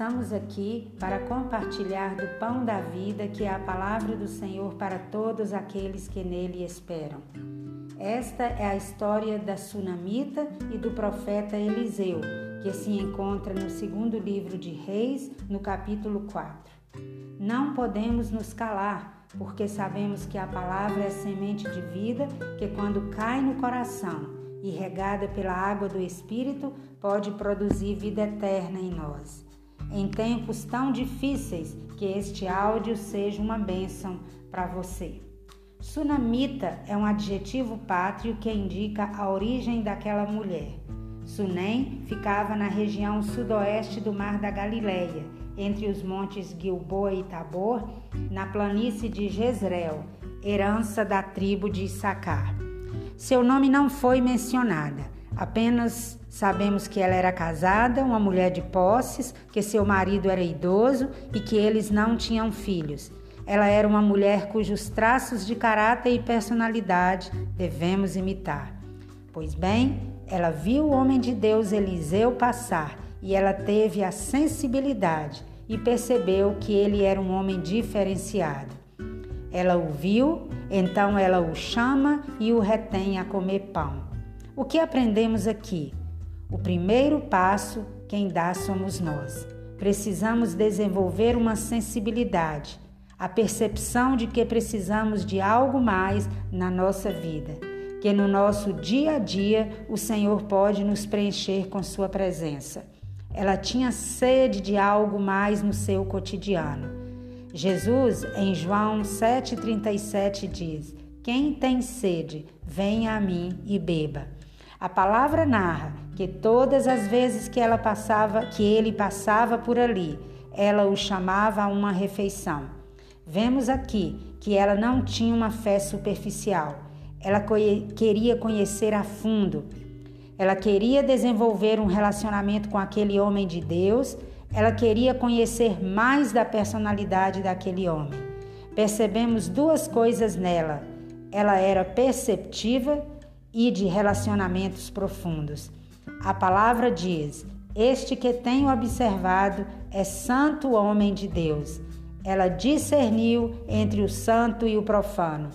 Estamos aqui para compartilhar do pão da vida, que é a palavra do Senhor para todos aqueles que nele esperam. Esta é a história da sunamita e do profeta Eliseu, que se encontra no segundo livro de Reis, no capítulo 4. Não podemos nos calar, porque sabemos que a palavra é semente de vida que, quando cai no coração e regada pela água do Espírito, pode produzir vida eterna em nós. Em tempos tão difíceis, que este áudio seja uma bênção para você. Sunamita é um adjetivo pátrio que indica a origem daquela mulher. Sunem ficava na região sudoeste do Mar da Galileia, entre os montes Gilboa e Tabor, na planície de Jezreel, herança da tribo de Issacar. Seu nome não foi mencionada, apenas sabemos que ela era casada, uma mulher de posses, que seu marido era idoso e que eles não tinham filhos. Ela era uma mulher cujos traços de caráter e personalidade devemos imitar. Pois bem, ela viu o homem de Deus Eliseu passar e ela teve a sensibilidade e percebeu que ele era um homem diferenciado. Ela o viu, então ela o chama e o retém a comer pão. O que aprendemos aqui? O primeiro passo, quem dá somos nós. Precisamos desenvolver uma sensibilidade a percepção de que precisamos de algo mais na nossa vida, que no nosso dia a dia o Senhor pode nos preencher com Sua presença. Ela tinha sede de algo mais no seu cotidiano. Jesus, em João 7,37, diz: Quem tem sede, venha a mim e beba. A palavra narra que todas as vezes que ela passava, que ele passava por ali, ela o chamava a uma refeição. Vemos aqui que ela não tinha uma fé superficial. Ela queria conhecer a fundo. Ela queria desenvolver um relacionamento com aquele homem de Deus. Ela queria conhecer mais da personalidade daquele homem. Percebemos duas coisas nela. Ela era perceptiva e de relacionamentos profundos. A palavra diz: Este que tenho observado é santo homem de Deus. Ela discerniu entre o santo e o profano.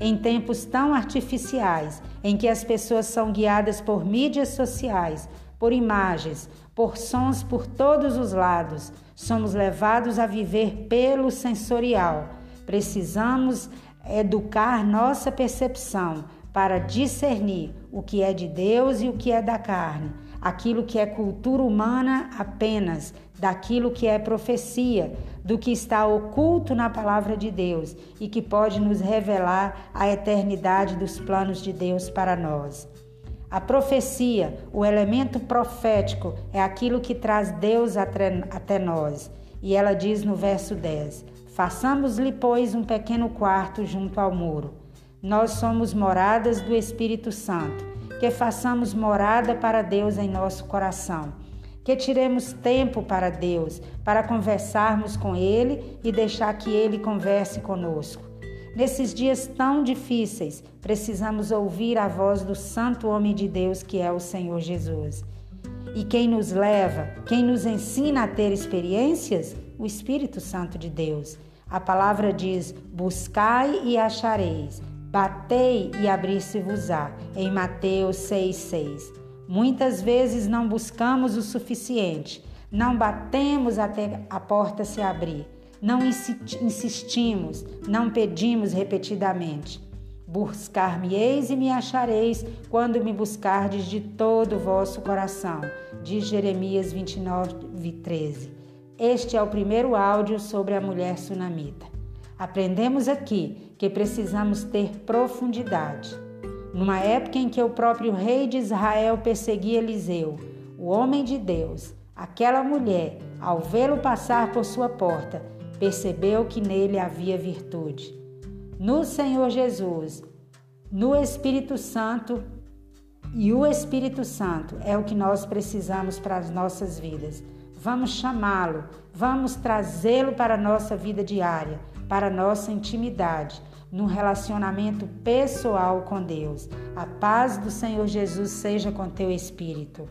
Em tempos tão artificiais, em que as pessoas são guiadas por mídias sociais, por imagens, por sons por todos os lados, somos levados a viver pelo sensorial. Precisamos educar nossa percepção para discernir o que é de Deus e o que é da carne, aquilo que é cultura humana apenas, daquilo que é profecia, do que está oculto na palavra de Deus e que pode nos revelar a eternidade dos planos de Deus para nós. A profecia, o elemento profético, é aquilo que traz Deus até nós. E ela diz no verso 10: Façamos-lhe, pois, um pequeno quarto junto ao muro. Nós somos moradas do Espírito Santo, que façamos morada para Deus em nosso coração que tiremos tempo para Deus, para conversarmos com Ele e deixar que Ele converse conosco. Nesses dias tão difíceis, precisamos ouvir a voz do Santo Homem de Deus que é o Senhor Jesus. E quem nos leva, quem nos ensina a ter experiências? O Espírito Santo de Deus. A palavra diz: buscai e achareis, batei e abri-se-vos-á, em Mateus 6,6. Muitas vezes não buscamos o suficiente, não batemos até a porta se abrir, não insistimos, não pedimos repetidamente. Buscar-me-eis e me achareis quando me buscardes de todo o vosso coração, diz Jeremias 29, 13. Este é o primeiro áudio sobre a mulher sunamita. Aprendemos aqui que precisamos ter profundidade numa época em que o próprio rei de Israel perseguia Eliseu, o homem de Deus, aquela mulher, ao vê-lo passar por sua porta, percebeu que nele havia virtude. No Senhor Jesus, no Espírito Santo, e o Espírito Santo é o que nós precisamos para as nossas vidas. Vamos chamá-lo, vamos trazê-lo para a nossa vida diária, para nossa intimidade no relacionamento pessoal com Deus. A paz do Senhor Jesus seja com teu espírito.